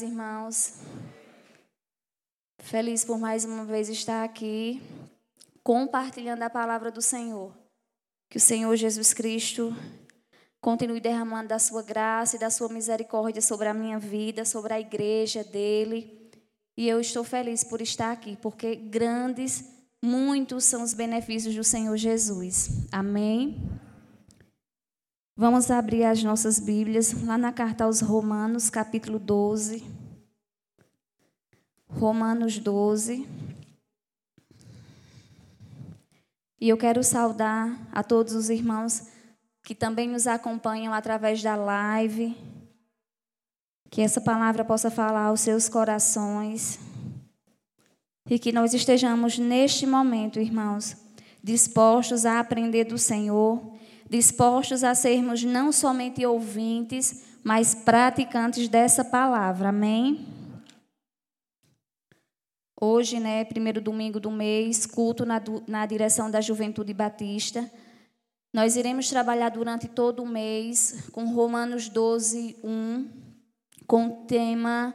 irmãos. Feliz por mais uma vez estar aqui compartilhando a palavra do Senhor. Que o Senhor Jesus Cristo continue derramando da sua graça e da sua misericórdia sobre a minha vida, sobre a igreja dele. E eu estou feliz por estar aqui, porque grandes, muitos são os benefícios do Senhor Jesus. Amém. Vamos abrir as nossas Bíblias lá na carta aos Romanos, capítulo 12. Romanos 12. E eu quero saudar a todos os irmãos que também nos acompanham através da live. Que essa palavra possa falar aos seus corações. E que nós estejamos neste momento, irmãos, dispostos a aprender do Senhor dispostos a sermos não somente ouvintes, mas praticantes dessa palavra. Amém? Hoje, né, primeiro domingo do mês, culto na, na direção da Juventude Batista. Nós iremos trabalhar durante todo o mês com Romanos 12, 1, com o tema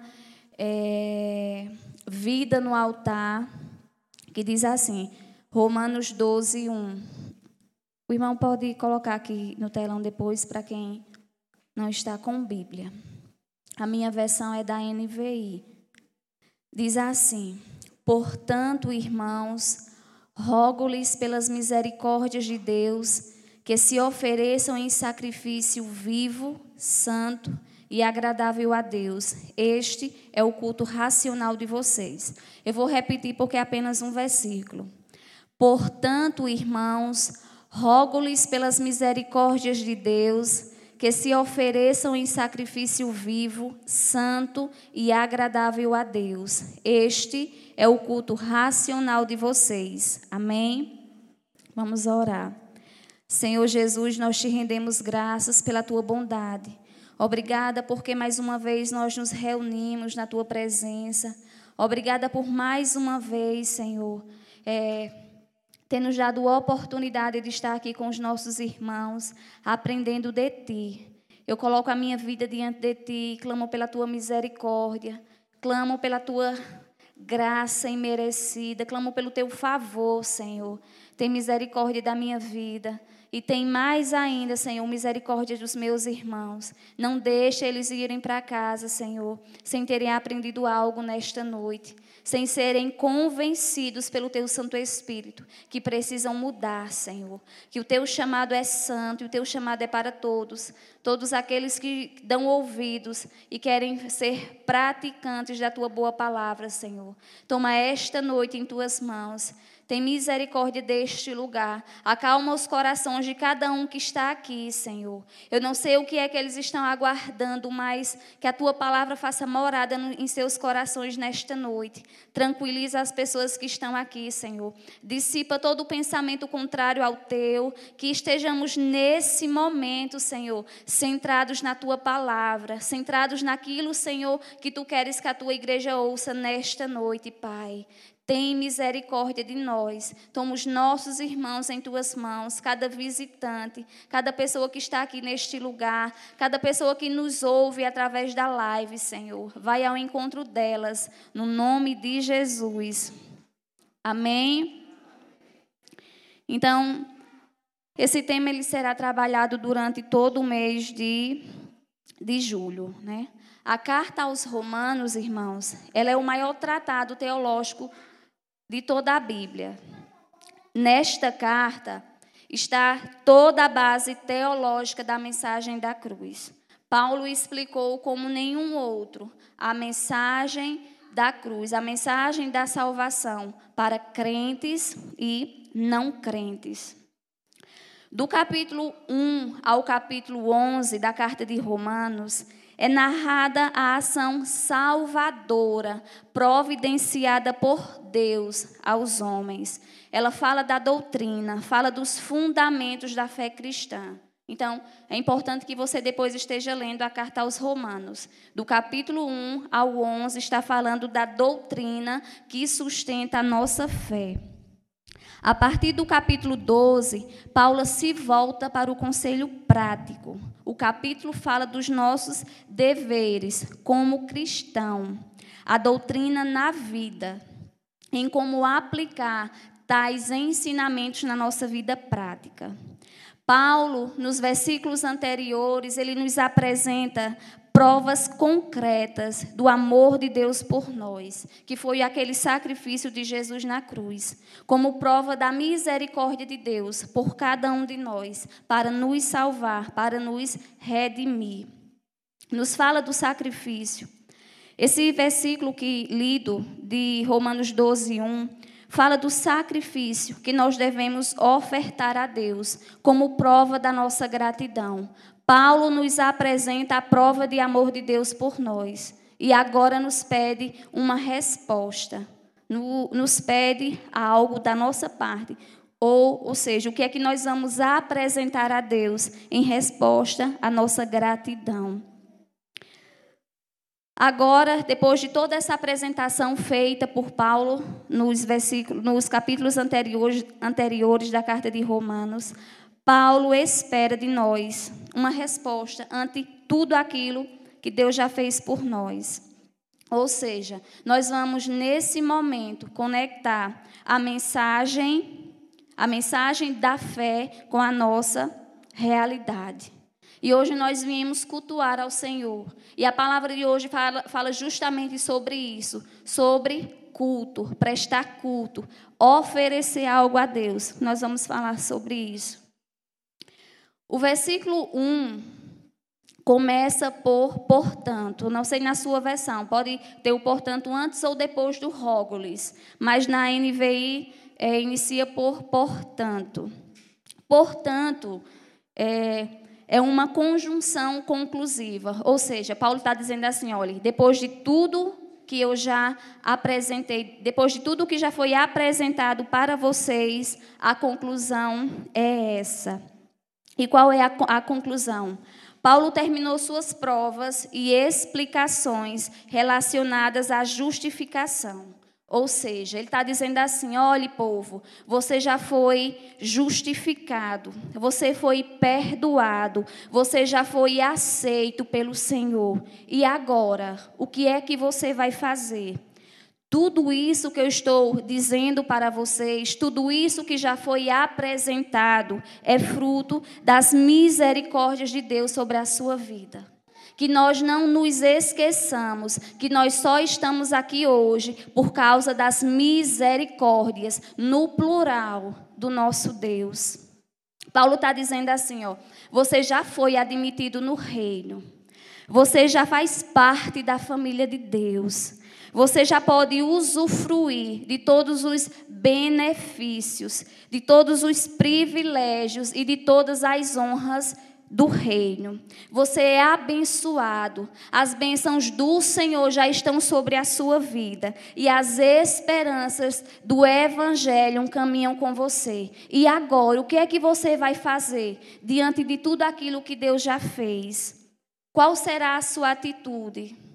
é, Vida no Altar, que diz assim, Romanos 12, 1. O irmão pode colocar aqui no telão depois para quem não está com Bíblia. A minha versão é da NVI. Diz assim: Portanto, irmãos, rogo-lhes pelas misericórdias de Deus que se ofereçam em sacrifício vivo, santo e agradável a Deus. Este é o culto racional de vocês. Eu vou repetir porque é apenas um versículo. Portanto, irmãos, Rogo-lhes pelas misericórdias de Deus que se ofereçam em sacrifício vivo, santo e agradável a Deus. Este é o culto racional de vocês. Amém? Vamos orar. Senhor Jesus, nós te rendemos graças pela tua bondade. Obrigada porque mais uma vez nós nos reunimos na tua presença. Obrigada por mais uma vez, Senhor. É, ter nos dado a oportunidade de estar aqui com os nossos irmãos, aprendendo de Ti. Eu coloco a minha vida diante de Ti, clamo pela Tua misericórdia, clamo pela Tua graça imerecida, clamo pelo Teu favor, Senhor. Tem misericórdia da minha vida. E tem mais ainda, Senhor, misericórdia dos meus irmãos. Não deixe eles irem para casa, Senhor, sem terem aprendido algo nesta noite sem serem convencidos pelo teu Santo Espírito, que precisam mudar, Senhor. Que o teu chamado é santo e o teu chamado é para todos. Todos aqueles que dão ouvidos e querem ser praticantes da tua boa palavra, Senhor. Toma esta noite em tuas mãos tem misericórdia deste lugar. Acalma os corações de cada um que está aqui, Senhor. Eu não sei o que é que eles estão aguardando, mas que a tua palavra faça morada em seus corações nesta noite. Tranquiliza as pessoas que estão aqui, Senhor. Dissipa todo o pensamento contrário ao teu. Que estejamos nesse momento, Senhor, centrados na tua palavra, centrados naquilo, Senhor, que tu queres que a tua igreja ouça nesta noite, Pai. Tem misericórdia de nós. Toma os nossos irmãos em tuas mãos, cada visitante, cada pessoa que está aqui neste lugar, cada pessoa que nos ouve através da live, Senhor. Vai ao encontro delas, no nome de Jesus. Amém? Então, esse tema ele será trabalhado durante todo o mês de, de julho, né? A carta aos Romanos, irmãos, ela é o maior tratado teológico de toda a Bíblia. Nesta carta está toda a base teológica da mensagem da cruz. Paulo explicou como nenhum outro a mensagem da cruz, a mensagem da salvação para crentes e não crentes. Do capítulo 1 ao capítulo 11 da carta de Romanos, é narrada a ação salvadora providenciada por Deus aos homens. Ela fala da doutrina, fala dos fundamentos da fé cristã. Então, é importante que você depois esteja lendo a carta aos Romanos. Do capítulo 1 ao 11 está falando da doutrina que sustenta a nossa fé. A partir do capítulo 12, Paula se volta para o conselho prático. O capítulo fala dos nossos deveres como cristão, a doutrina na vida, em como aplicar tais ensinamentos na nossa vida prática. Paulo, nos versículos anteriores, ele nos apresenta provas concretas do amor de Deus por nós, que foi aquele sacrifício de Jesus na cruz, como prova da misericórdia de Deus por cada um de nós, para nos salvar, para nos redimir. Nos fala do sacrifício. Esse versículo que lido de Romanos 12, 1, fala do sacrifício que nós devemos ofertar a Deus como prova da nossa gratidão, Paulo nos apresenta a prova de amor de Deus por nós e agora nos pede uma resposta, nos pede algo da nossa parte. Ou, ou seja, o que é que nós vamos apresentar a Deus em resposta à nossa gratidão. Agora, depois de toda essa apresentação feita por Paulo nos, versículos, nos capítulos anteriores, anteriores da carta de Romanos, Paulo espera de nós uma resposta ante tudo aquilo que Deus já fez por nós. Ou seja, nós vamos nesse momento conectar a mensagem, a mensagem da fé com a nossa realidade. E hoje nós viemos cultuar ao Senhor. E a palavra de hoje fala, fala justamente sobre isso, sobre culto, prestar culto, oferecer algo a Deus. Nós vamos falar sobre isso. O versículo 1 começa por portanto. Não sei na sua versão, pode ter o portanto antes ou depois do rógolis, mas na NVI é, inicia por portanto. Portanto, é, é uma conjunção conclusiva, ou seja, Paulo está dizendo assim: olha, depois de tudo que eu já apresentei, depois de tudo que já foi apresentado para vocês, a conclusão é essa. E qual é a, a conclusão? Paulo terminou suas provas e explicações relacionadas à justificação. Ou seja, ele está dizendo assim: olhe, povo, você já foi justificado, você foi perdoado, você já foi aceito pelo Senhor. E agora, o que é que você vai fazer? Tudo isso que eu estou dizendo para vocês, tudo isso que já foi apresentado, é fruto das misericórdias de Deus sobre a sua vida. Que nós não nos esqueçamos que nós só estamos aqui hoje por causa das misericórdias, no plural, do nosso Deus. Paulo está dizendo assim: ó, você já foi admitido no reino, você já faz parte da família de Deus. Você já pode usufruir de todos os benefícios, de todos os privilégios e de todas as honras do reino. Você é abençoado. As bênçãos do Senhor já estão sobre a sua vida. E as esperanças do Evangelho caminham com você. E agora, o que é que você vai fazer diante de tudo aquilo que Deus já fez? Qual será a sua atitude?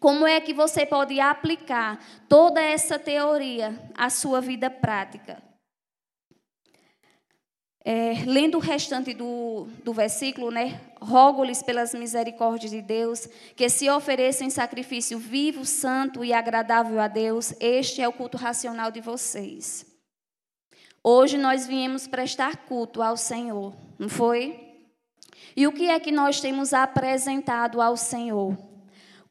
Como é que você pode aplicar toda essa teoria à sua vida prática? É, lendo o restante do, do versículo, né? Rogo-lhes pelas misericórdias de Deus que se ofereçam em sacrifício vivo, santo e agradável a Deus. Este é o culto racional de vocês. Hoje nós viemos prestar culto ao Senhor, não foi? E o que é que nós temos apresentado ao Senhor?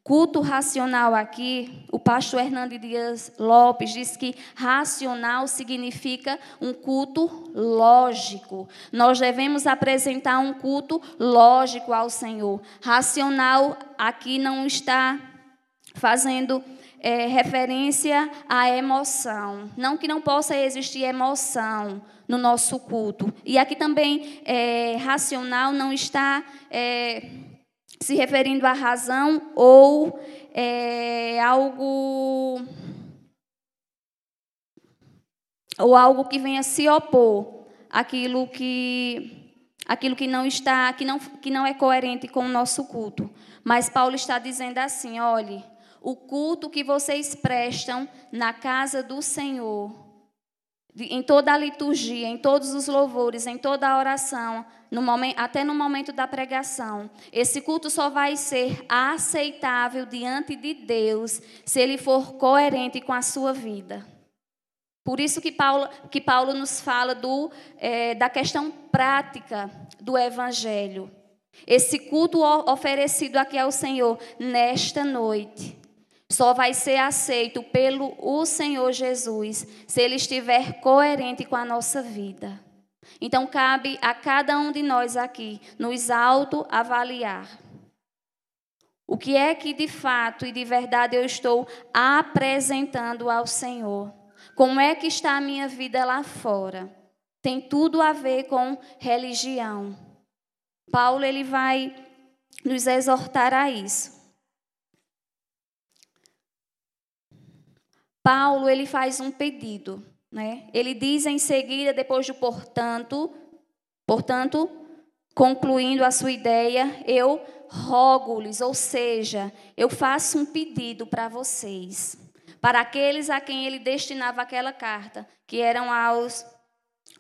Culto racional aqui, o pastor Hernando Dias Lopes diz que racional significa um culto lógico. Nós devemos apresentar um culto lógico ao Senhor. Racional aqui não está fazendo é, referência à emoção. Não que não possa existir emoção no nosso culto. E aqui também é, racional não está. É, se referindo à razão ou é, algo ou algo que venha se opor àquilo que aquilo que não está que não que não é coerente com o nosso culto. Mas Paulo está dizendo assim, olhe, o culto que vocês prestam na casa do Senhor em toda a liturgia, em todos os louvores, em toda a oração, no momento, até no momento da pregação. Esse culto só vai ser aceitável diante de Deus se ele for coerente com a sua vida. Por isso que Paulo, que Paulo nos fala do, é, da questão prática do Evangelho. Esse culto oferecido aqui ao Senhor nesta noite só vai ser aceito pelo o Senhor Jesus se ele estiver coerente com a nossa vida. Então cabe a cada um de nós aqui nos autoavaliar. O que é que de fato e de verdade eu estou apresentando ao Senhor? Como é que está a minha vida lá fora? Tem tudo a ver com religião. Paulo ele vai nos exortar a isso. Paulo ele faz um pedido, né? Ele diz em seguida, depois do portanto, portanto, concluindo a sua ideia, eu rogo-lhes, ou seja, eu faço um pedido para vocês, para aqueles a quem ele destinava aquela carta, que eram aos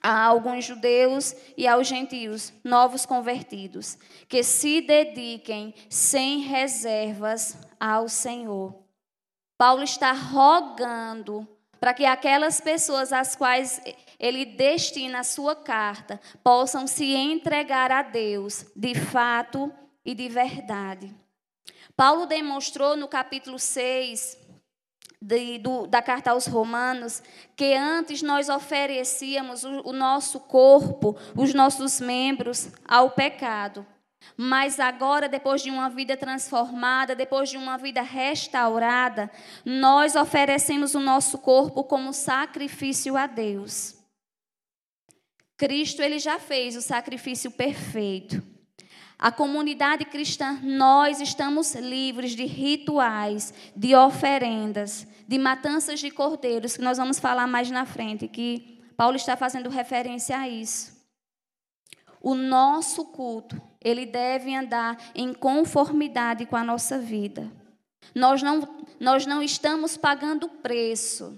a alguns judeus e aos gentios, novos convertidos, que se dediquem sem reservas ao Senhor Paulo está rogando para que aquelas pessoas às quais ele destina a sua carta possam se entregar a Deus de fato e de verdade. Paulo demonstrou no capítulo 6 de, do, da carta aos Romanos que antes nós oferecíamos o, o nosso corpo, os nossos membros ao pecado. Mas agora, depois de uma vida transformada, depois de uma vida restaurada, nós oferecemos o nosso corpo como sacrifício a Deus. Cristo ele já fez o sacrifício perfeito. A comunidade cristã, nós estamos livres de rituais, de oferendas, de matanças de cordeiros, que nós vamos falar mais na frente, que Paulo está fazendo referência a isso. O nosso culto, ele deve andar em conformidade com a nossa vida. Nós não, nós não estamos pagando preço.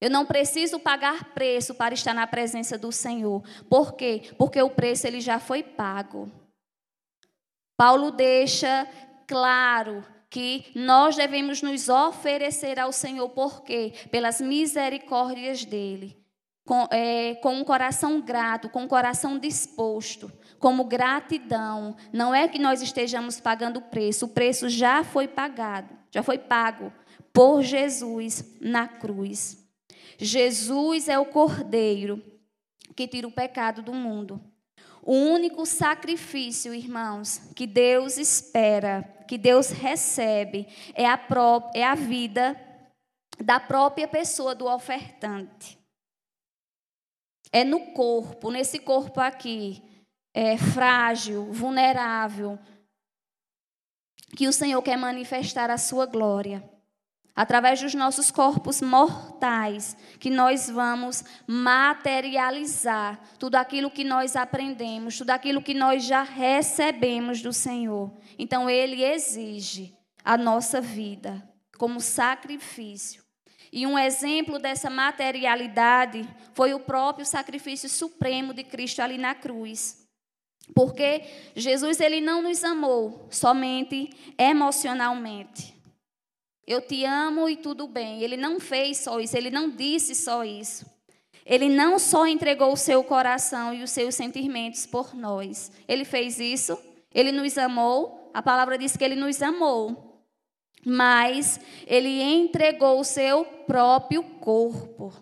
Eu não preciso pagar preço para estar na presença do Senhor. Por quê? Porque o preço ele já foi pago. Paulo deixa claro que nós devemos nos oferecer ao Senhor, por quê? Pelas misericórdias dele com, é, com um coração grato, com um coração disposto, como gratidão. Não é que nós estejamos pagando o preço, o preço já foi pagado, já foi pago por Jesus na cruz. Jesus é o Cordeiro que tira o pecado do mundo. O único sacrifício, irmãos, que Deus espera, que Deus recebe, é a, é a vida da própria pessoa do ofertante. É no corpo, nesse corpo aqui, é, frágil, vulnerável, que o Senhor quer manifestar a sua glória. Através dos nossos corpos mortais, que nós vamos materializar tudo aquilo que nós aprendemos, tudo aquilo que nós já recebemos do Senhor. Então, Ele exige a nossa vida como sacrifício e um exemplo dessa materialidade foi o próprio sacrifício supremo de Cristo ali na cruz. Porque Jesus ele não nos amou somente emocionalmente. Eu te amo e tudo bem. Ele não fez só isso, ele não disse só isso. Ele não só entregou o seu coração e os seus sentimentos por nós. Ele fez isso, ele nos amou. A palavra diz que ele nos amou mas ele entregou o seu próprio corpo.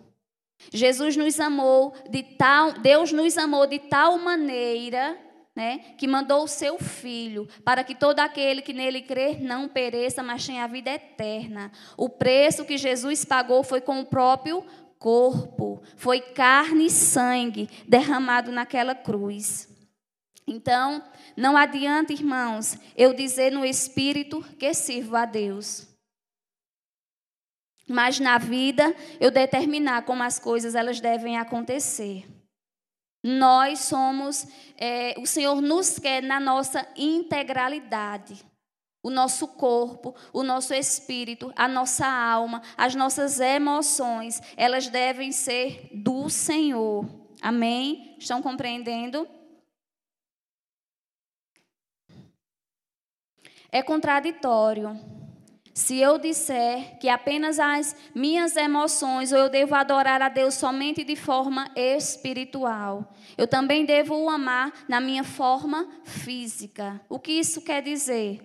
Jesus nos amou de tal, Deus nos amou de tal maneira, né, que mandou o seu filho para que todo aquele que nele crer não pereça, mas tenha a vida eterna. O preço que Jesus pagou foi com o próprio corpo, foi carne e sangue derramado naquela cruz. Então, não adianta, irmãos, eu dizer no espírito que sirvo a Deus. Mas na vida eu determinar como as coisas elas devem acontecer. Nós somos, é, o Senhor nos quer na nossa integralidade. o nosso corpo, o nosso espírito, a nossa alma, as nossas emoções, elas devem ser do Senhor. Amém? Estão compreendendo? É contraditório se eu disser que apenas as minhas emoções, ou eu devo adorar a Deus somente de forma espiritual, eu também devo o amar na minha forma física. O que isso quer dizer?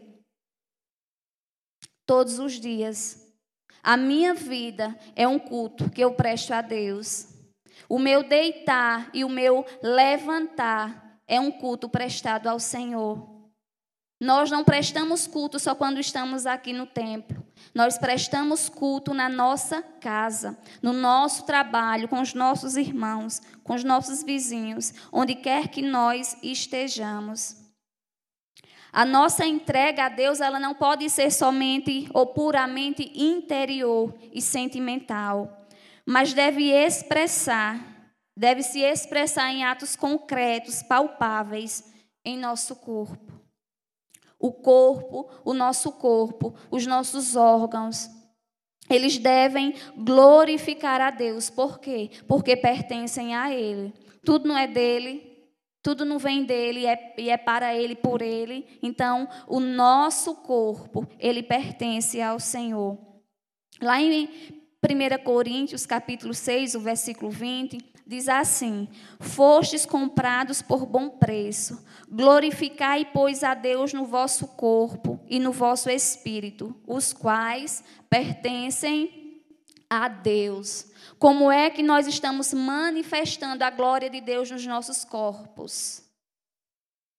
Todos os dias. A minha vida é um culto que eu presto a Deus. O meu deitar e o meu levantar é um culto prestado ao Senhor. Nós não prestamos culto só quando estamos aqui no templo. Nós prestamos culto na nossa casa, no nosso trabalho, com os nossos irmãos, com os nossos vizinhos, onde quer que nós estejamos. A nossa entrega a Deus, ela não pode ser somente ou puramente interior e sentimental, mas deve expressar, deve se expressar em atos concretos, palpáveis em nosso corpo o corpo, o nosso corpo, os nossos órgãos. Eles devem glorificar a Deus. Por quê? Porque pertencem a Ele. Tudo não é dele, tudo não vem dele e é, e é para Ele, por Ele. Então, o nosso corpo, ele pertence ao Senhor. Lá em 1 Coríntios, capítulo 6, o versículo 20, diz assim: Fostes comprados por bom preço. Glorificai, pois, a Deus no vosso corpo e no vosso espírito, os quais pertencem a Deus. Como é que nós estamos manifestando a glória de Deus nos nossos corpos?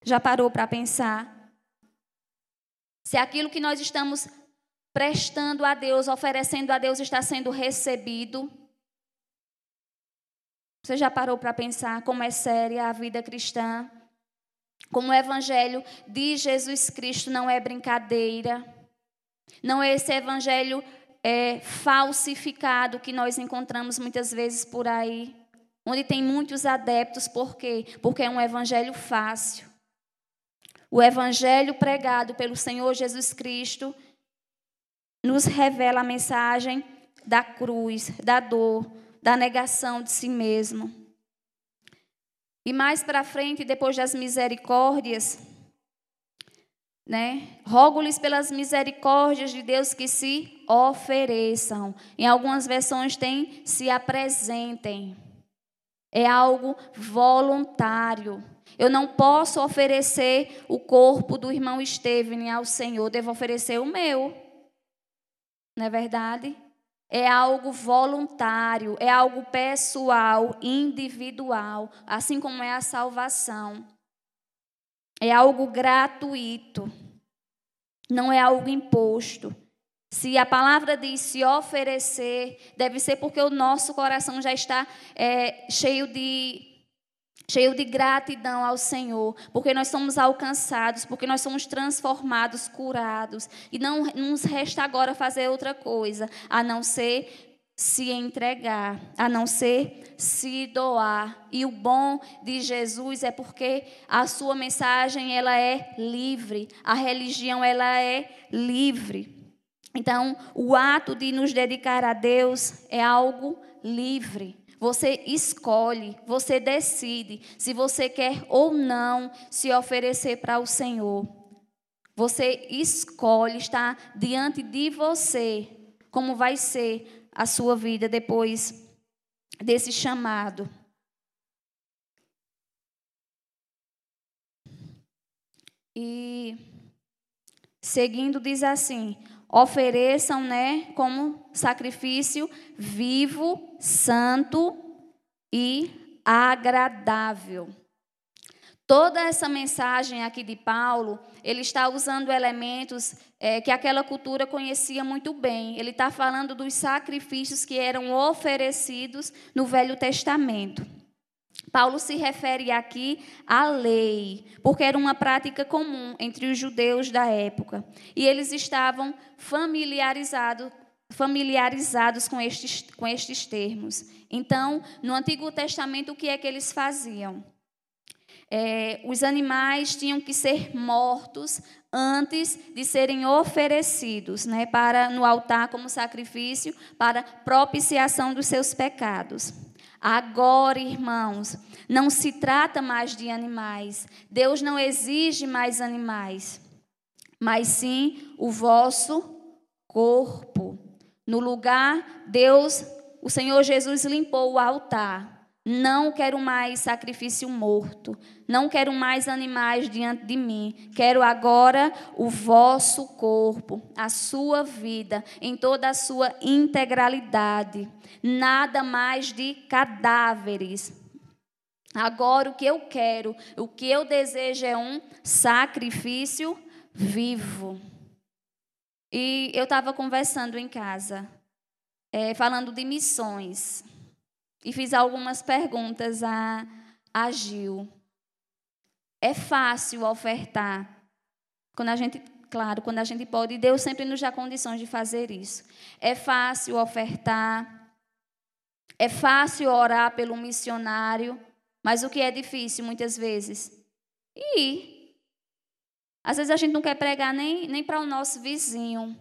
Já parou para pensar? Se aquilo que nós estamos prestando a Deus, oferecendo a Deus, está sendo recebido, você já parou para pensar como é séria a vida cristã? Como o evangelho de Jesus Cristo não é brincadeira. Não é esse evangelho é, falsificado que nós encontramos muitas vezes por aí. Onde tem muitos adeptos, por quê? Porque é um evangelho fácil. O evangelho pregado pelo Senhor Jesus Cristo nos revela a mensagem da cruz, da dor, da negação de si mesmo. E mais para frente, depois das misericórdias, né? Rogo-lhes pelas misericórdias de Deus que se ofereçam. Em algumas versões tem se apresentem. É algo voluntário. Eu não posso oferecer o corpo do irmão Steven ao Senhor, devo oferecer o meu. Não é verdade? É algo voluntário, é algo pessoal, individual, assim como é a salvação. É algo gratuito, não é algo imposto. Se a palavra diz se oferecer, deve ser porque o nosso coração já está é, cheio de cheio de gratidão ao Senhor, porque nós somos alcançados, porque nós somos transformados, curados, e não nos resta agora fazer outra coisa, a não ser se entregar, a não ser se doar. E o bom de Jesus é porque a sua mensagem ela é livre, a religião ela é livre. Então, o ato de nos dedicar a Deus é algo livre. Você escolhe, você decide se você quer ou não se oferecer para o Senhor. Você escolhe estar diante de você como vai ser a sua vida depois desse chamado. E seguindo diz assim: ofereçam, né, como sacrifício vivo, santo e agradável. Toda essa mensagem aqui de Paulo, ele está usando elementos é, que aquela cultura conhecia muito bem. Ele está falando dos sacrifícios que eram oferecidos no Velho Testamento. Paulo se refere aqui à lei, porque era uma prática comum entre os judeus da época. E eles estavam familiarizados, familiarizados com, estes, com estes termos. Então, no Antigo Testamento, o que é que eles faziam? É, os animais tinham que ser mortos antes de serem oferecidos né, para no altar como sacrifício para propiciação dos seus pecados. Agora, irmãos, não se trata mais de animais. Deus não exige mais animais, mas sim o vosso corpo. No lugar, Deus, o Senhor Jesus limpou o altar. Não quero mais sacrifício morto. Não quero mais animais diante de mim. Quero agora o vosso corpo, a sua vida, em toda a sua integralidade. Nada mais de cadáveres. Agora o que eu quero, o que eu desejo é um sacrifício vivo. E eu estava conversando em casa, é, falando de missões, e fiz algumas perguntas a, a Gil. É fácil ofertar, quando a gente, claro, quando a gente pode, Deus sempre nos dá condições de fazer isso. É fácil ofertar, é fácil orar pelo missionário, mas o que é difícil muitas vezes? Ir às vezes a gente não quer pregar nem, nem para o nosso vizinho.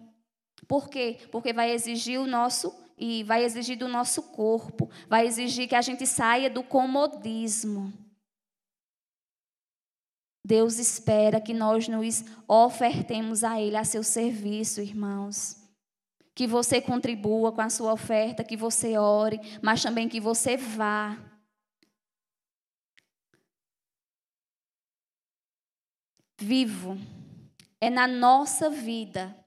Por quê? Porque vai exigir o nosso e vai exigir do nosso corpo, vai exigir que a gente saia do comodismo. Deus espera que nós nos ofertemos a Ele, a seu serviço, irmãos. Que você contribua com a sua oferta, que você ore, mas também que você vá. vivo. É na nossa vida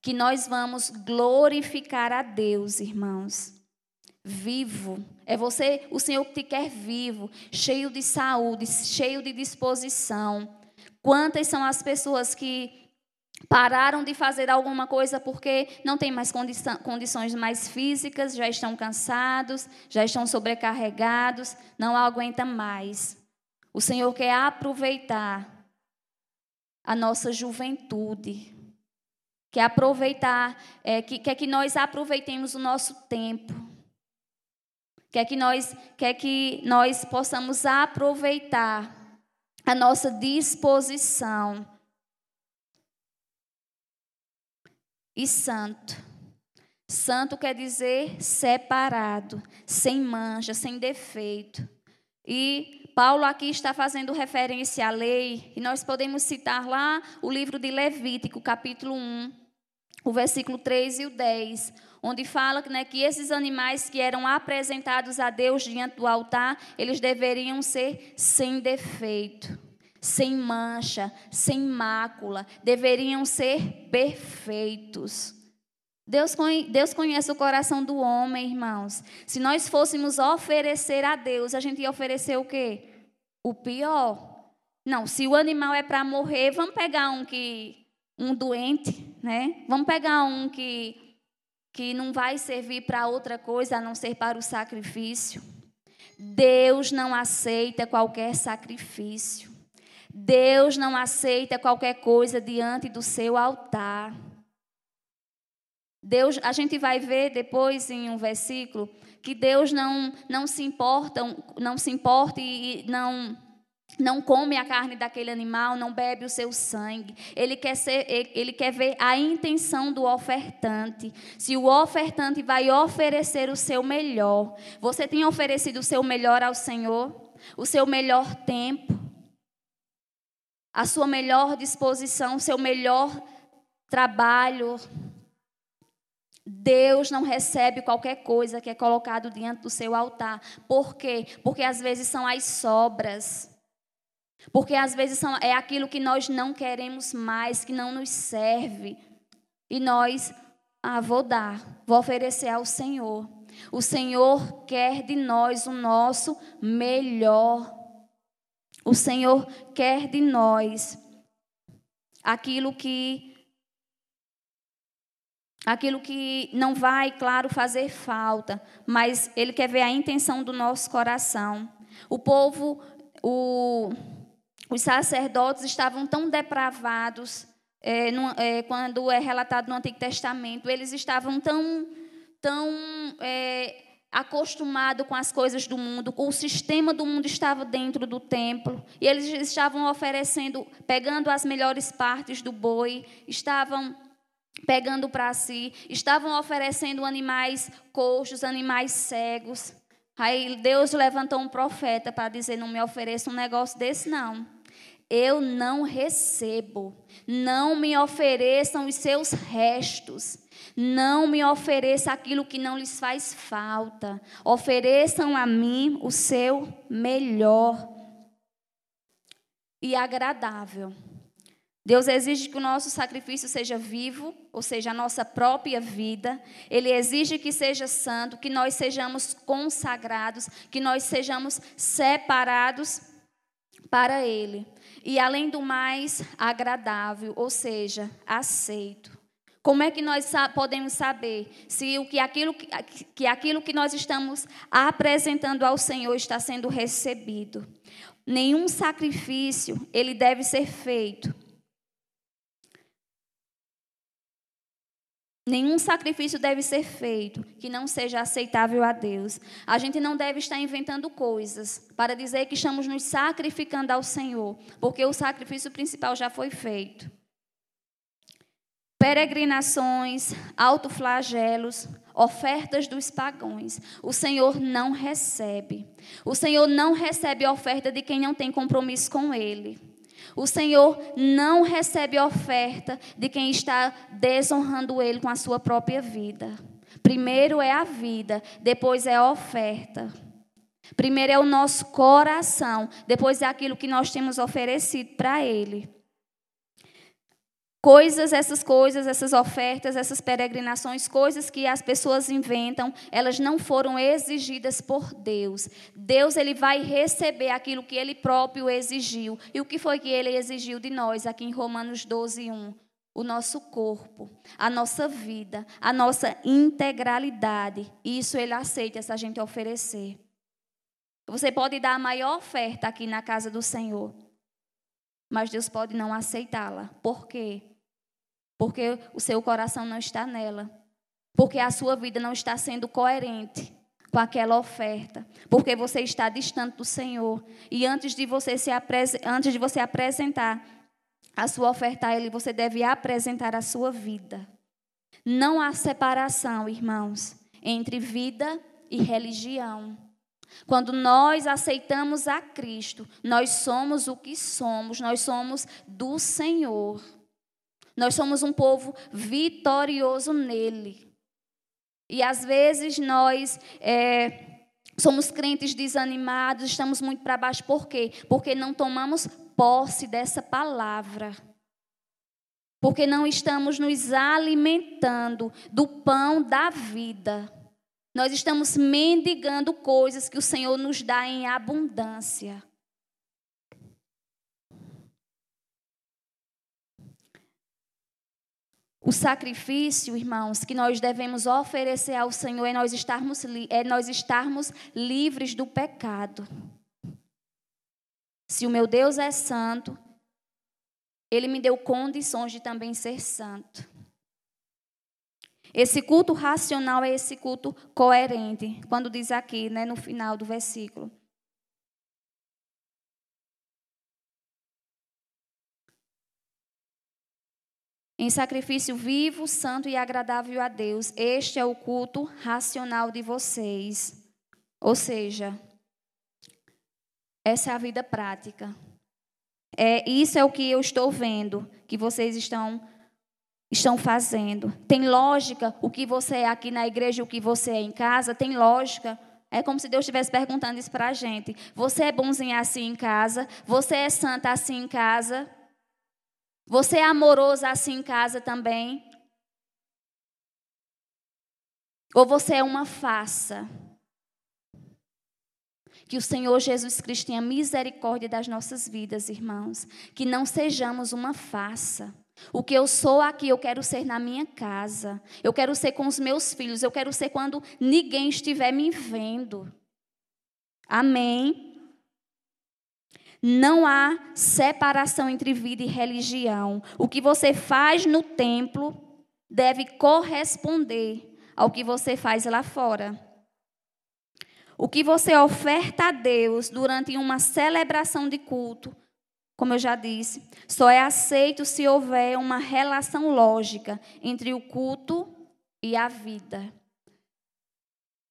que nós vamos glorificar a Deus, irmãos. Vivo. É você, o Senhor que te quer vivo, cheio de saúde, cheio de disposição. Quantas são as pessoas que pararam de fazer alguma coisa porque não tem mais condições mais físicas, já estão cansados, já estão sobrecarregados, não aguentam mais. O Senhor quer aproveitar a nossa juventude. Quer aproveitar, é, que, quer que nós aproveitemos o nosso tempo. Quer que nós, quer que nós possamos aproveitar a nossa disposição. E santo. Santo quer dizer separado, sem mancha, sem defeito. E Paulo aqui está fazendo referência à lei, e nós podemos citar lá o livro de Levítico, capítulo 1, o versículo 3 e o 10, onde fala né, que esses animais que eram apresentados a Deus diante do altar, eles deveriam ser sem defeito, sem mancha, sem mácula, deveriam ser perfeitos. Deus, Deus conhece o coração do homem, irmãos. Se nós fôssemos oferecer a Deus, a gente ia oferecer o quê? O pior. Não, se o animal é para morrer, vamos pegar um que um doente, né? Vamos pegar um que que não vai servir para outra coisa a não ser para o sacrifício. Deus não aceita qualquer sacrifício. Deus não aceita qualquer coisa diante do seu altar. Deus, a gente vai ver depois em um versículo que Deus não, não se importa, não se importa e não não come a carne daquele animal, não bebe o seu sangue. Ele quer, ser, ele quer ver a intenção do ofertante. Se o ofertante vai oferecer o seu melhor. Você tem oferecido o seu melhor ao Senhor? O seu melhor tempo? A sua melhor disposição? O seu melhor trabalho? Deus não recebe qualquer coisa que é colocado diante do seu altar. Por quê? Porque às vezes são as sobras. Porque às vezes são, é aquilo que nós não queremos mais, que não nos serve. E nós, ah, vou dar, vou oferecer ao Senhor. O Senhor quer de nós o nosso melhor. O Senhor quer de nós aquilo que aquilo que não vai, claro, fazer falta, mas Ele quer ver a intenção do nosso coração. O povo, o, os sacerdotes estavam tão depravados, é, no, é, quando é relatado no Antigo Testamento, eles estavam tão, tão é, acostumado com as coisas do mundo, o sistema do mundo estava dentro do templo, e eles estavam oferecendo, pegando as melhores partes do boi, estavam pegando para si, estavam oferecendo animais coxos, animais cegos. Aí Deus levantou um profeta para dizer: Não me ofereça um negócio desse, não. Eu não recebo. Não me ofereçam os seus restos. Não me ofereça aquilo que não lhes faz falta. Ofereçam a mim o seu melhor e agradável. Deus exige que o nosso sacrifício seja vivo, ou seja, a nossa própria vida. Ele exige que seja santo, que nós sejamos consagrados, que nós sejamos separados para Ele. E, além do mais, agradável, ou seja, aceito. Como é que nós podemos saber se o que aquilo que, que aquilo que nós estamos apresentando ao Senhor está sendo recebido? Nenhum sacrifício ele deve ser feito Nenhum sacrifício deve ser feito que não seja aceitável a Deus. A gente não deve estar inventando coisas para dizer que estamos nos sacrificando ao Senhor, porque o sacrifício principal já foi feito. Peregrinações, autoflagelos, ofertas dos pagões. O Senhor não recebe. O Senhor não recebe oferta de quem não tem compromisso com Ele. O Senhor não recebe oferta de quem está desonrando Ele com a sua própria vida. Primeiro é a vida, depois é a oferta. Primeiro é o nosso coração, depois é aquilo que nós temos oferecido para Ele. Coisas, essas coisas, essas ofertas, essas peregrinações, coisas que as pessoas inventam, elas não foram exigidas por Deus. Deus ele vai receber aquilo que ele próprio exigiu. E o que foi que ele exigiu de nós aqui em Romanos 12, 1? O nosso corpo, a nossa vida, a nossa integralidade. Isso ele aceita se a gente oferecer. Você pode dar a maior oferta aqui na casa do Senhor, mas Deus pode não aceitá-la. Por quê? Porque o seu coração não está nela. Porque a sua vida não está sendo coerente com aquela oferta, porque você está distante do Senhor. E antes de você se antes de você apresentar a sua oferta a ele, você deve apresentar a sua vida. Não há separação, irmãos, entre vida e religião. Quando nós aceitamos a Cristo, nós somos o que somos, nós somos do Senhor. Nós somos um povo vitorioso nele. E às vezes nós é, somos crentes desanimados, estamos muito para baixo. Por quê? Porque não tomamos posse dessa palavra. Porque não estamos nos alimentando do pão da vida. Nós estamos mendigando coisas que o Senhor nos dá em abundância. O sacrifício, irmãos, que nós devemos oferecer ao Senhor é nós estarmos, é nós estarmos livres do pecado. Se o meu Deus é santo, ele me deu condições de também ser santo. Esse culto racional é esse culto coerente, quando diz aqui, né, no final do versículo. Em sacrifício vivo, santo e agradável a Deus. Este é o culto racional de vocês. Ou seja, essa é a vida prática. É, isso é o que eu estou vendo que vocês estão estão fazendo. Tem lógica o que você é aqui na igreja o que você é em casa? Tem lógica? É como se Deus estivesse perguntando isso para a gente. Você é bonzinho assim em casa? Você é santa assim em casa? Você é amoroso assim em casa também? Ou você é uma farsa? Que o Senhor Jesus Cristo tenha misericórdia das nossas vidas, irmãos. Que não sejamos uma farsa. O que eu sou aqui, eu quero ser na minha casa. Eu quero ser com os meus filhos. Eu quero ser quando ninguém estiver me vendo. Amém. Não há separação entre vida e religião. O que você faz no templo deve corresponder ao que você faz lá fora. O que você oferta a Deus durante uma celebração de culto, como eu já disse, só é aceito se houver uma relação lógica entre o culto e a vida.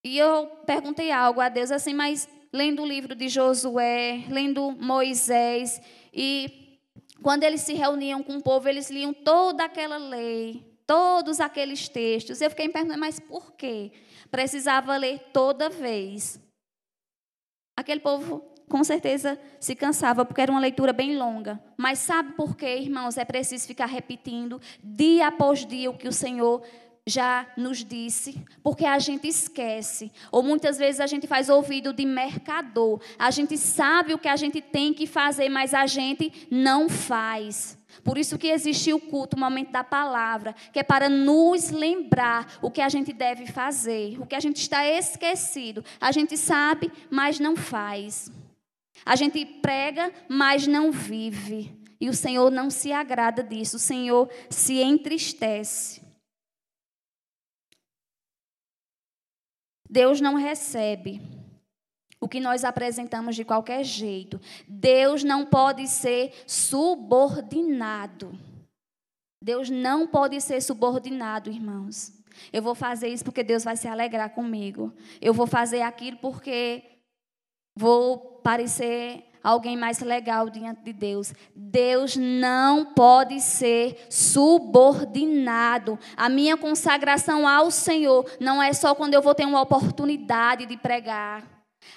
E eu perguntei algo a Deus assim, mas lendo o livro de Josué, lendo Moisés, e quando eles se reuniam com o povo, eles liam toda aquela lei, todos aqueles textos. Eu fiquei me perguntando, mas por quê? Precisava ler toda vez. Aquele povo com certeza se cansava, porque era uma leitura bem longa. Mas sabe por quê, irmãos? É preciso ficar repetindo dia após dia o que o Senhor já nos disse, porque a gente esquece. Ou muitas vezes a gente faz ouvido de mercador. A gente sabe o que a gente tem que fazer, mas a gente não faz. Por isso que existe o culto, o momento da palavra, que é para nos lembrar o que a gente deve fazer, o que a gente está esquecido. A gente sabe, mas não faz. A gente prega, mas não vive. E o Senhor não se agrada disso, o Senhor se entristece. Deus não recebe o que nós apresentamos de qualquer jeito. Deus não pode ser subordinado. Deus não pode ser subordinado, irmãos. Eu vou fazer isso porque Deus vai se alegrar comigo. Eu vou fazer aquilo porque vou parecer alguém mais legal diante de Deus. Deus não pode ser subordinado. A minha consagração ao Senhor não é só quando eu vou ter uma oportunidade de pregar.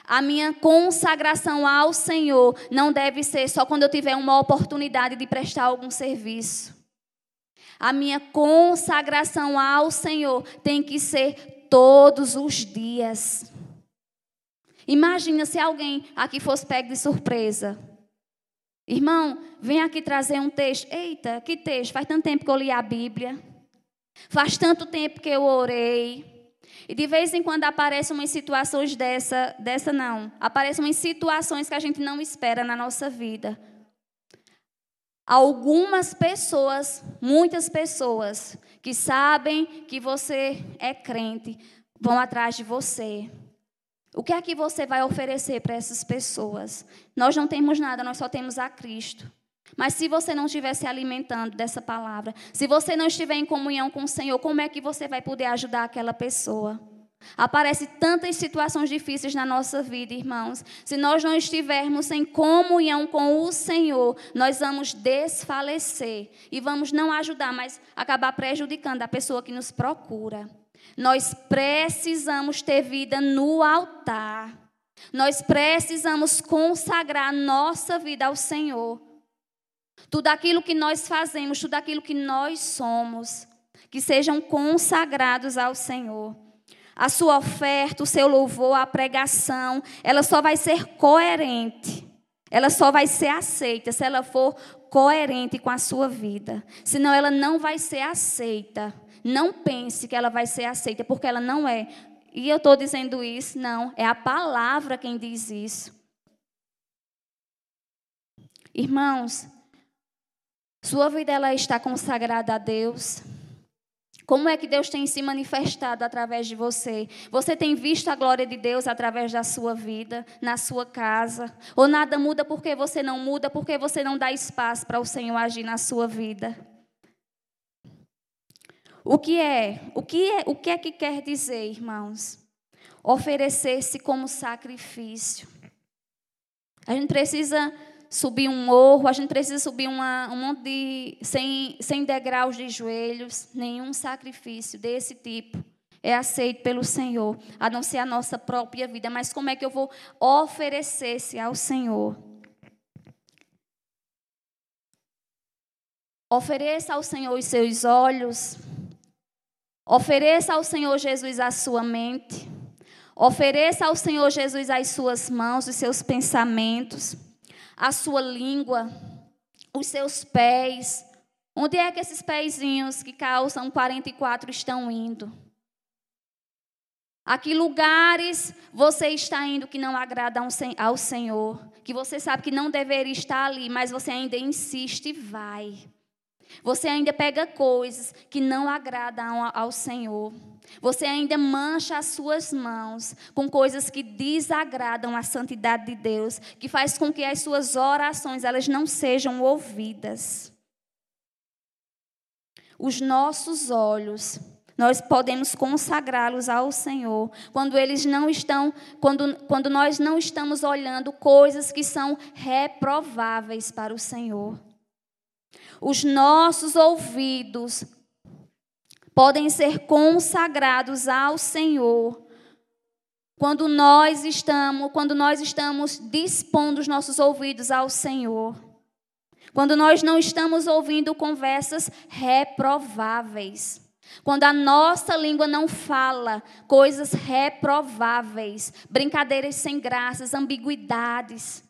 A minha consagração ao Senhor não deve ser só quando eu tiver uma oportunidade de prestar algum serviço. A minha consagração ao Senhor tem que ser todos os dias. Imagina se alguém aqui fosse pego de surpresa. Irmão, vem aqui trazer um texto. Eita, que texto? Faz tanto tempo que eu li a Bíblia. Faz tanto tempo que eu orei. E de vez em quando aparecem umas situações dessa, dessa não. Aparecem umas situações que a gente não espera na nossa vida. Algumas pessoas, muitas pessoas, que sabem que você é crente, vão atrás de você. O que é que você vai oferecer para essas pessoas? Nós não temos nada, nós só temos a Cristo. Mas se você não estiver se alimentando dessa palavra, se você não estiver em comunhão com o Senhor, como é que você vai poder ajudar aquela pessoa? Aparecem tantas situações difíceis na nossa vida, irmãos. Se nós não estivermos em comunhão com o Senhor, nós vamos desfalecer e vamos não ajudar, mas acabar prejudicando a pessoa que nos procura. Nós precisamos ter vida no altar. Nós precisamos consagrar nossa vida ao Senhor. Tudo aquilo que nós fazemos, tudo aquilo que nós somos, que sejam consagrados ao Senhor. A sua oferta, o seu louvor, a pregação, ela só vai ser coerente. Ela só vai ser aceita se ela for coerente com a sua vida. Senão ela não vai ser aceita. Não pense que ela vai ser aceita, porque ela não é. E eu estou dizendo isso, não. É a palavra quem diz isso. Irmãos, sua vida ela está consagrada a Deus. Como é que Deus tem se manifestado através de você? Você tem visto a glória de Deus através da sua vida, na sua casa? Ou nada muda porque você não muda, porque você não dá espaço para o Senhor agir na sua vida? O que é? O que é, o que é que quer dizer, irmãos? Oferecer-se como sacrifício. A gente precisa subir um morro, a gente precisa subir uma, um monte de. Sem, sem degraus de joelhos, nenhum sacrifício desse tipo é aceito pelo Senhor, a não ser a nossa própria vida. Mas como é que eu vou oferecer-se ao Senhor? Ofereça ao Senhor os seus olhos, Ofereça ao Senhor Jesus a sua mente. Ofereça ao Senhor Jesus as suas mãos, os seus pensamentos, a sua língua, os seus pés. Onde é que esses pezinhos que calçam 44 estão indo? A que lugares você está indo que não agrada ao Senhor? Que você sabe que não deveria estar ali, mas você ainda insiste e vai. Você ainda pega coisas que não agradam ao Senhor. Você ainda mancha as suas mãos com coisas que desagradam a santidade de Deus, que faz com que as suas orações elas não sejam ouvidas. Os nossos olhos nós podemos consagrá-los ao Senhor quando eles não estão, quando, quando nós não estamos olhando coisas que são reprováveis para o Senhor. Os nossos ouvidos podem ser consagrados ao Senhor quando nós estamos, quando nós estamos dispondo os nossos ouvidos ao Senhor. Quando nós não estamos ouvindo conversas reprováveis. Quando a nossa língua não fala coisas reprováveis, brincadeiras sem graças, ambiguidades,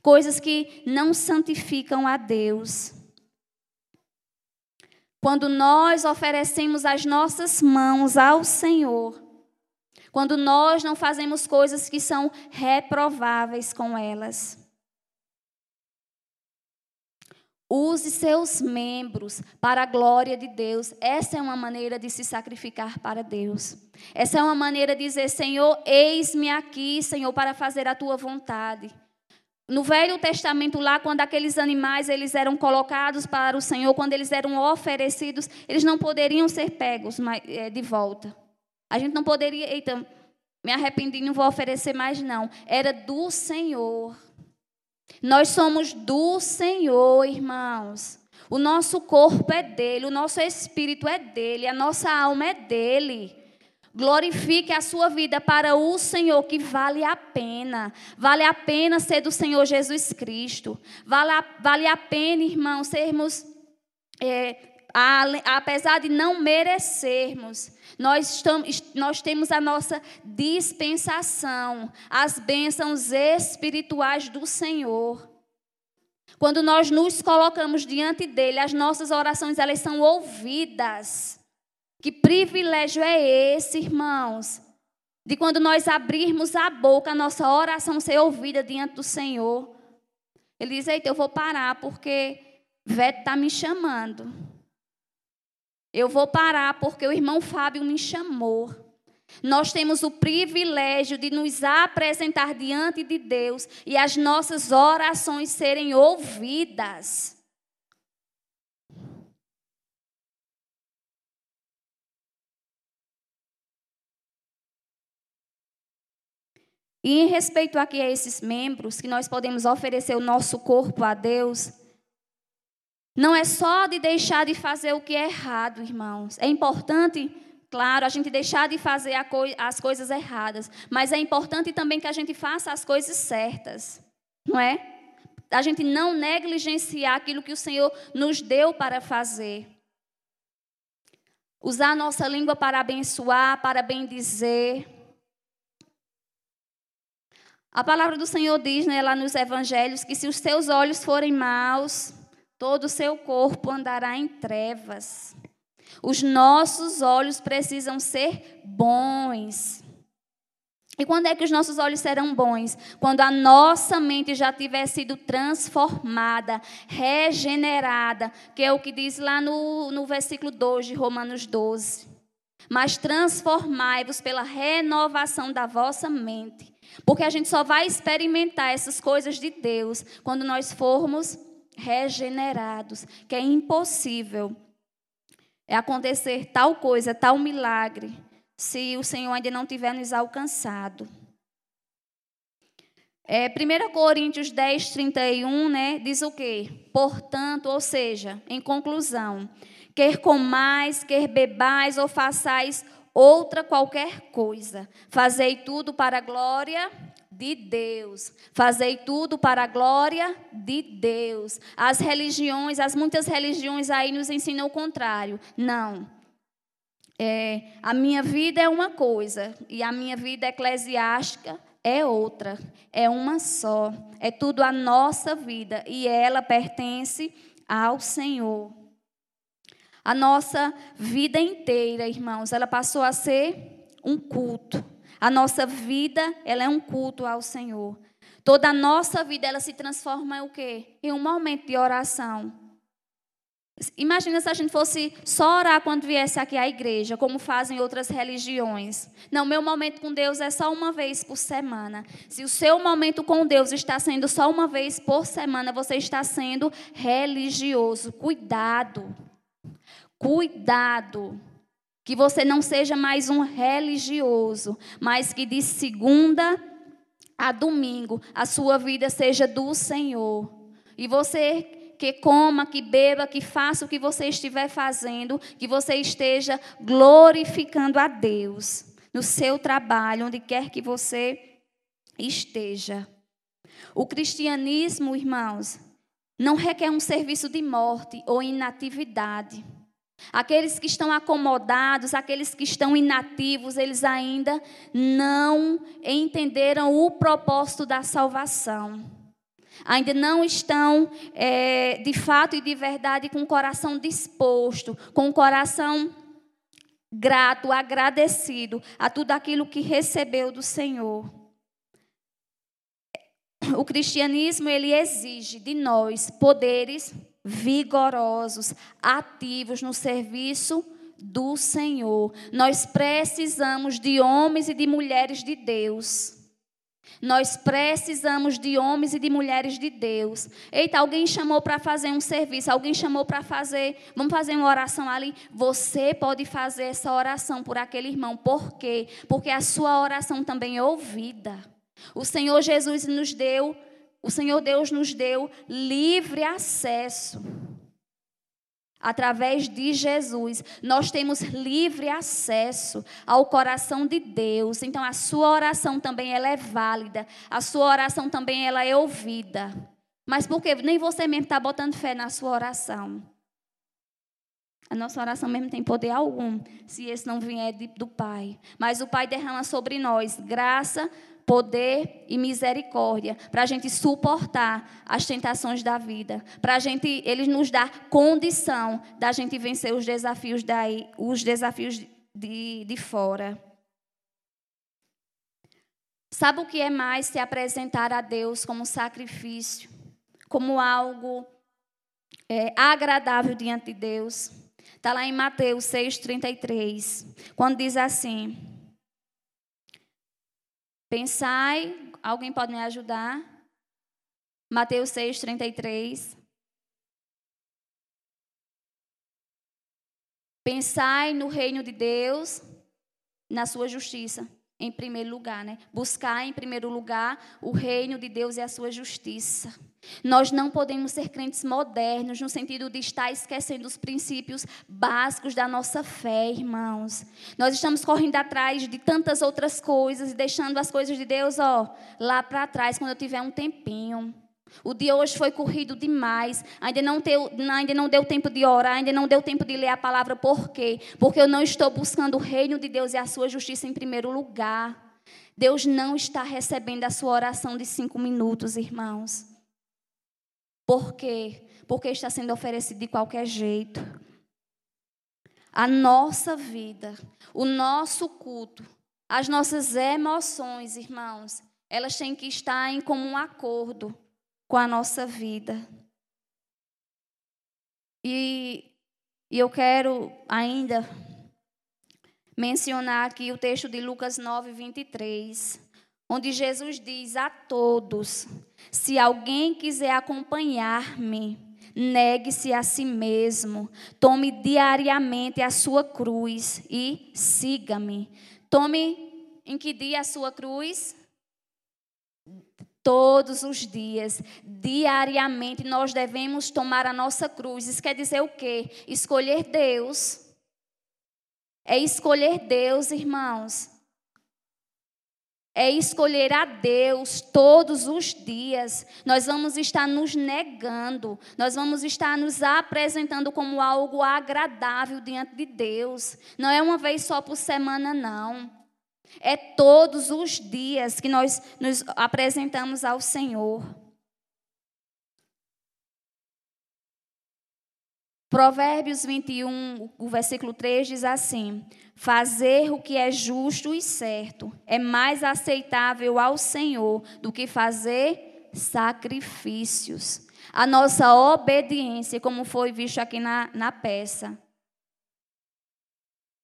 coisas que não santificam a Deus. Quando nós oferecemos as nossas mãos ao Senhor, quando nós não fazemos coisas que são reprováveis com elas. Use seus membros para a glória de Deus. Essa é uma maneira de se sacrificar para Deus. Essa é uma maneira de dizer: Senhor, eis-me aqui, Senhor, para fazer a tua vontade. No Velho Testamento, lá, quando aqueles animais eles eram colocados para o Senhor, quando eles eram oferecidos, eles não poderiam ser pegos eh, de volta. A gente não poderia, então, me arrependi, não vou oferecer mais, não. Era do Senhor. Nós somos do Senhor, irmãos. O nosso corpo é dele, o nosso espírito é dele, a nossa alma é dele. Glorifique a sua vida para o Senhor, que vale a pena. Vale a pena ser do Senhor Jesus Cristo. Vale a, vale a pena, irmão, sermos, é, a, apesar de não merecermos, nós, estamos, nós temos a nossa dispensação, as bênçãos espirituais do Senhor. Quando nós nos colocamos diante dele, as nossas orações elas são ouvidas. Que privilégio é esse, irmãos? De quando nós abrirmos a boca, a nossa oração ser ouvida diante do Senhor. Ele diz: Eita, eu vou parar porque Vete está me chamando. Eu vou parar porque o irmão Fábio me chamou. Nós temos o privilégio de nos apresentar diante de Deus e as nossas orações serem ouvidas. E em respeito aqui a esses membros, que nós podemos oferecer o nosso corpo a Deus, não é só de deixar de fazer o que é errado, irmãos. É importante, claro, a gente deixar de fazer as coisas erradas, mas é importante também que a gente faça as coisas certas, não é? A gente não negligenciar aquilo que o Senhor nos deu para fazer. Usar a nossa língua para abençoar, para bendizer. A palavra do Senhor diz né, lá nos evangelhos que se os teus olhos forem maus, todo o seu corpo andará em trevas. Os nossos olhos precisam ser bons. E quando é que os nossos olhos serão bons? Quando a nossa mente já tiver sido transformada, regenerada, que é o que diz lá no, no versículo 2 de Romanos 12. Mas transformai-vos pela renovação da vossa mente. Porque a gente só vai experimentar essas coisas de Deus quando nós formos regenerados, que é impossível é acontecer tal coisa, tal milagre, se o Senhor ainda não tiver nos alcançado. É, 1 Coríntios 10, 31, né, diz o quê? Portanto, ou seja, em conclusão, quer comais, quer bebais ou façais outra qualquer coisa, fazei tudo para a glória de Deus. Fazei tudo para a glória de Deus. As religiões, as muitas religiões aí nos ensinam o contrário. Não. É, a minha vida é uma coisa e a minha vida eclesiástica é outra. É uma só. É tudo a nossa vida e ela pertence ao Senhor. A nossa vida inteira, irmãos, ela passou a ser um culto. A nossa vida, ela é um culto ao Senhor. Toda a nossa vida, ela se transforma em o quê? Em um momento de oração. Imagina se a gente fosse só orar quando viesse aqui à igreja, como fazem outras religiões. Não, meu momento com Deus é só uma vez por semana. Se o seu momento com Deus está sendo só uma vez por semana, você está sendo religioso. Cuidado. Cuidado. Que você não seja mais um religioso, mas que de segunda a domingo a sua vida seja do Senhor. E você que coma, que beba, que faça o que você estiver fazendo, que você esteja glorificando a Deus no seu trabalho, onde quer que você esteja. O cristianismo, irmãos, não requer um serviço de morte ou inatividade. Aqueles que estão acomodados, aqueles que estão inativos, eles ainda não entenderam o propósito da salvação ainda não estão é, de fato e de verdade com o coração disposto, com o coração grato, agradecido a tudo aquilo que recebeu do Senhor. O cristianismo ele exige de nós poderes vigorosos, ativos no serviço do Senhor. Nós precisamos de homens e de mulheres de Deus nós precisamos de homens e de mulheres de Deus. Eita, alguém chamou para fazer um serviço, alguém chamou para fazer, vamos fazer uma oração ali. Você pode fazer essa oração por aquele irmão. Por quê? Porque a sua oração também é ouvida. O Senhor Jesus nos deu, o Senhor Deus nos deu livre acesso. Através de Jesus, nós temos livre acesso ao coração de Deus. Então, a sua oração também ela é válida. A sua oração também ela é ouvida. Mas porque nem você mesmo está botando fé na sua oração. A nossa oração mesmo tem poder algum, se esse não vier do Pai. Mas o Pai derrama sobre nós graça, poder e misericórdia para a gente suportar as tentações da vida, para a gente, ele nos dá condição da gente vencer os desafios daí, os desafios de, de fora. Sabe o que é mais se apresentar a Deus como sacrifício, como algo é, agradável diante de Deus? Está lá em Mateus 6,33, quando diz assim. Pensai, alguém pode me ajudar? Mateus 6, 33. Pensai no reino de Deus, na sua justiça, em primeiro lugar, né? Buscar em primeiro lugar o reino de Deus e a sua justiça. Nós não podemos ser crentes modernos no sentido de estar esquecendo os princípios básicos da nossa fé, irmãos. Nós estamos correndo atrás de tantas outras coisas e deixando as coisas de Deus, ó, lá para trás quando eu tiver um tempinho. O dia hoje foi corrido demais. Ainda não, deu, ainda não deu tempo de orar, ainda não deu tempo de ler a palavra. Por quê? Porque eu não estou buscando o reino de Deus e a sua justiça em primeiro lugar. Deus não está recebendo a sua oração de cinco minutos, irmãos. Por quê? Porque está sendo oferecido de qualquer jeito. A nossa vida, o nosso culto, as nossas emoções, irmãos, elas têm que estar em comum acordo com a nossa vida. E, e eu quero ainda mencionar aqui o texto de Lucas 9, 23 onde Jesus diz a todos: se alguém quiser acompanhar-me, negue-se a si mesmo, tome diariamente a sua cruz e siga-me. Tome em que dia a sua cruz? Todos os dias, diariamente, nós devemos tomar a nossa cruz. Isso quer dizer o quê? Escolher Deus. É escolher Deus, irmãos é escolher a Deus todos os dias. Nós vamos estar nos negando, nós vamos estar nos apresentando como algo agradável diante de Deus. Não é uma vez só por semana, não. É todos os dias que nós nos apresentamos ao Senhor. Provérbios 21, o versículo 3 diz assim: Fazer o que é justo e certo é mais aceitável ao Senhor do que fazer sacrifícios. A nossa obediência, como foi visto aqui na, na peça.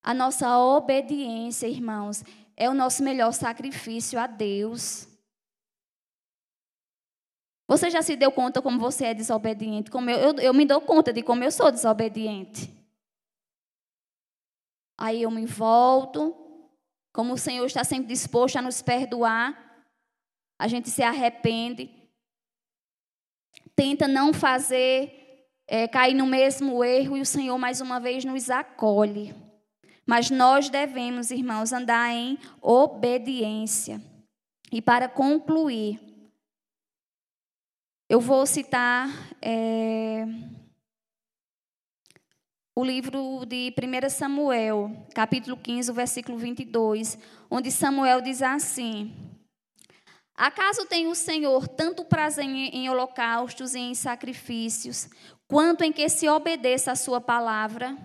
A nossa obediência, irmãos, é o nosso melhor sacrifício a Deus. Você já se deu conta como você é desobediente? Como eu, eu, eu me dou conta de como eu sou desobediente. Aí eu me volto, como o Senhor está sempre disposto a nos perdoar, a gente se arrepende, tenta não fazer, é, cair no mesmo erro e o Senhor mais uma vez nos acolhe. Mas nós devemos, irmãos, andar em obediência. E para concluir, eu vou citar é, o livro de 1 Samuel, capítulo 15, versículo 22, onde Samuel diz assim: Acaso tem o Senhor tanto prazer em, holocaustos e em sacrifícios, quanto em que se obedeça a sua palavra?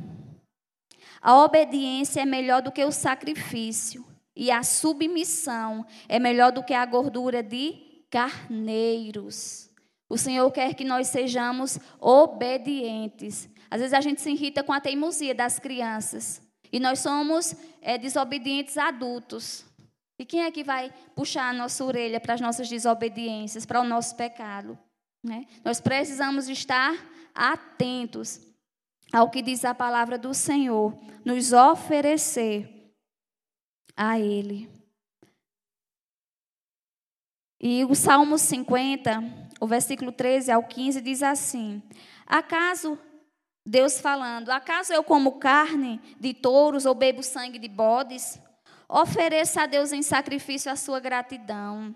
A obediência é melhor do que o sacrifício, e a submissão é melhor do que a gordura de carneiros. O Senhor quer que nós sejamos obedientes. Às vezes a gente se irrita com a teimosia das crianças. E nós somos é, desobedientes adultos. E quem é que vai puxar a nossa orelha para as nossas desobediências, para o nosso pecado? Né? Nós precisamos estar atentos ao que diz a palavra do Senhor, nos oferecer a Ele. E o Salmo 50, o versículo 13 ao 15 diz assim: Acaso, Deus falando, acaso eu como carne de touros ou bebo sangue de bodes? Ofereça a Deus em sacrifício a sua gratidão.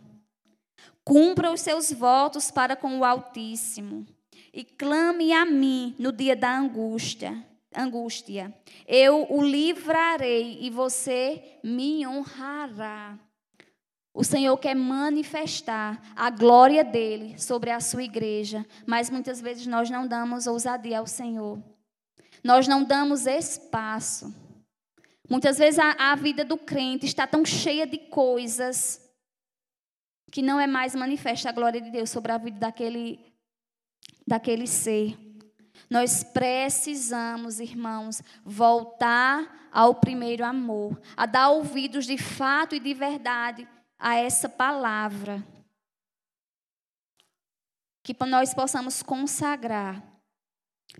Cumpra os seus votos para com o Altíssimo e clame a mim no dia da angústia. Angústia. Eu o livrarei e você me honrará. O Senhor quer manifestar a glória dele sobre a sua igreja, mas muitas vezes nós não damos ousadia ao Senhor. Nós não damos espaço. Muitas vezes a, a vida do crente está tão cheia de coisas que não é mais manifesta a glória de Deus sobre a vida daquele, daquele ser. Nós precisamos, irmãos, voltar ao primeiro amor, a dar ouvidos de fato e de verdade a essa palavra. Que nós possamos consagrar,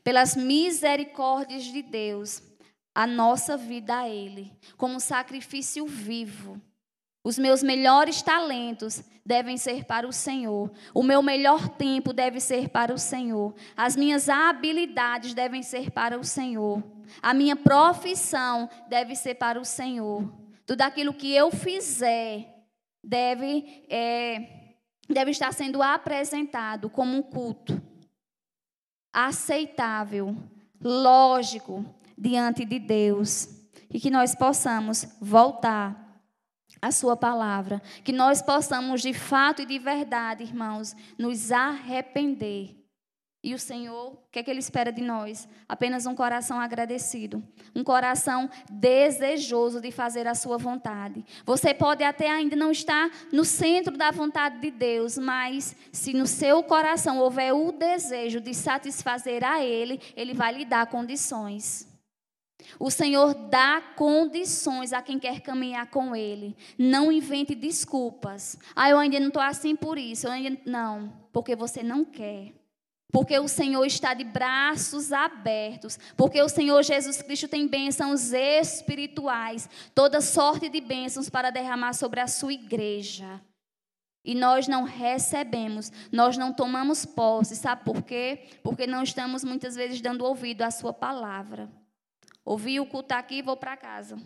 pelas misericórdias de Deus, a nossa vida a Ele, como sacrifício vivo. Os meus melhores talentos devem ser para o Senhor. O meu melhor tempo deve ser para o Senhor. As minhas habilidades devem ser para o Senhor. A minha profissão deve ser para o Senhor. Tudo aquilo que eu fizer deve, é, deve estar sendo apresentado como um culto aceitável, lógico, diante de Deus. E que nós possamos voltar à Sua palavra. Que nós possamos, de fato e de verdade, irmãos, nos arrepender e o Senhor, o que é que Ele espera de nós? Apenas um coração agradecido, um coração desejoso de fazer a Sua vontade. Você pode até ainda não estar no centro da vontade de Deus, mas se no seu coração houver o desejo de satisfazer a Ele, Ele vai lhe dar condições. O Senhor dá condições a quem quer caminhar com Ele. Não invente desculpas. Ah, eu ainda não estou assim por isso. Ainda... Não, porque você não quer. Porque o Senhor está de braços abertos. Porque o Senhor Jesus Cristo tem bênçãos espirituais. Toda sorte de bênçãos para derramar sobre a sua igreja. E nós não recebemos, nós não tomamos posse. Sabe por quê? Porque não estamos muitas vezes dando ouvido à sua palavra. Ouvi o culto aqui e vou para casa.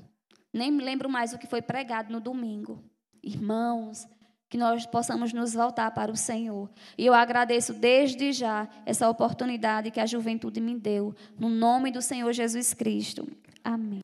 Nem me lembro mais o que foi pregado no domingo. Irmãos, que nós possamos nos voltar para o Senhor. E eu agradeço desde já essa oportunidade que a juventude me deu, no nome do Senhor Jesus Cristo. Amém.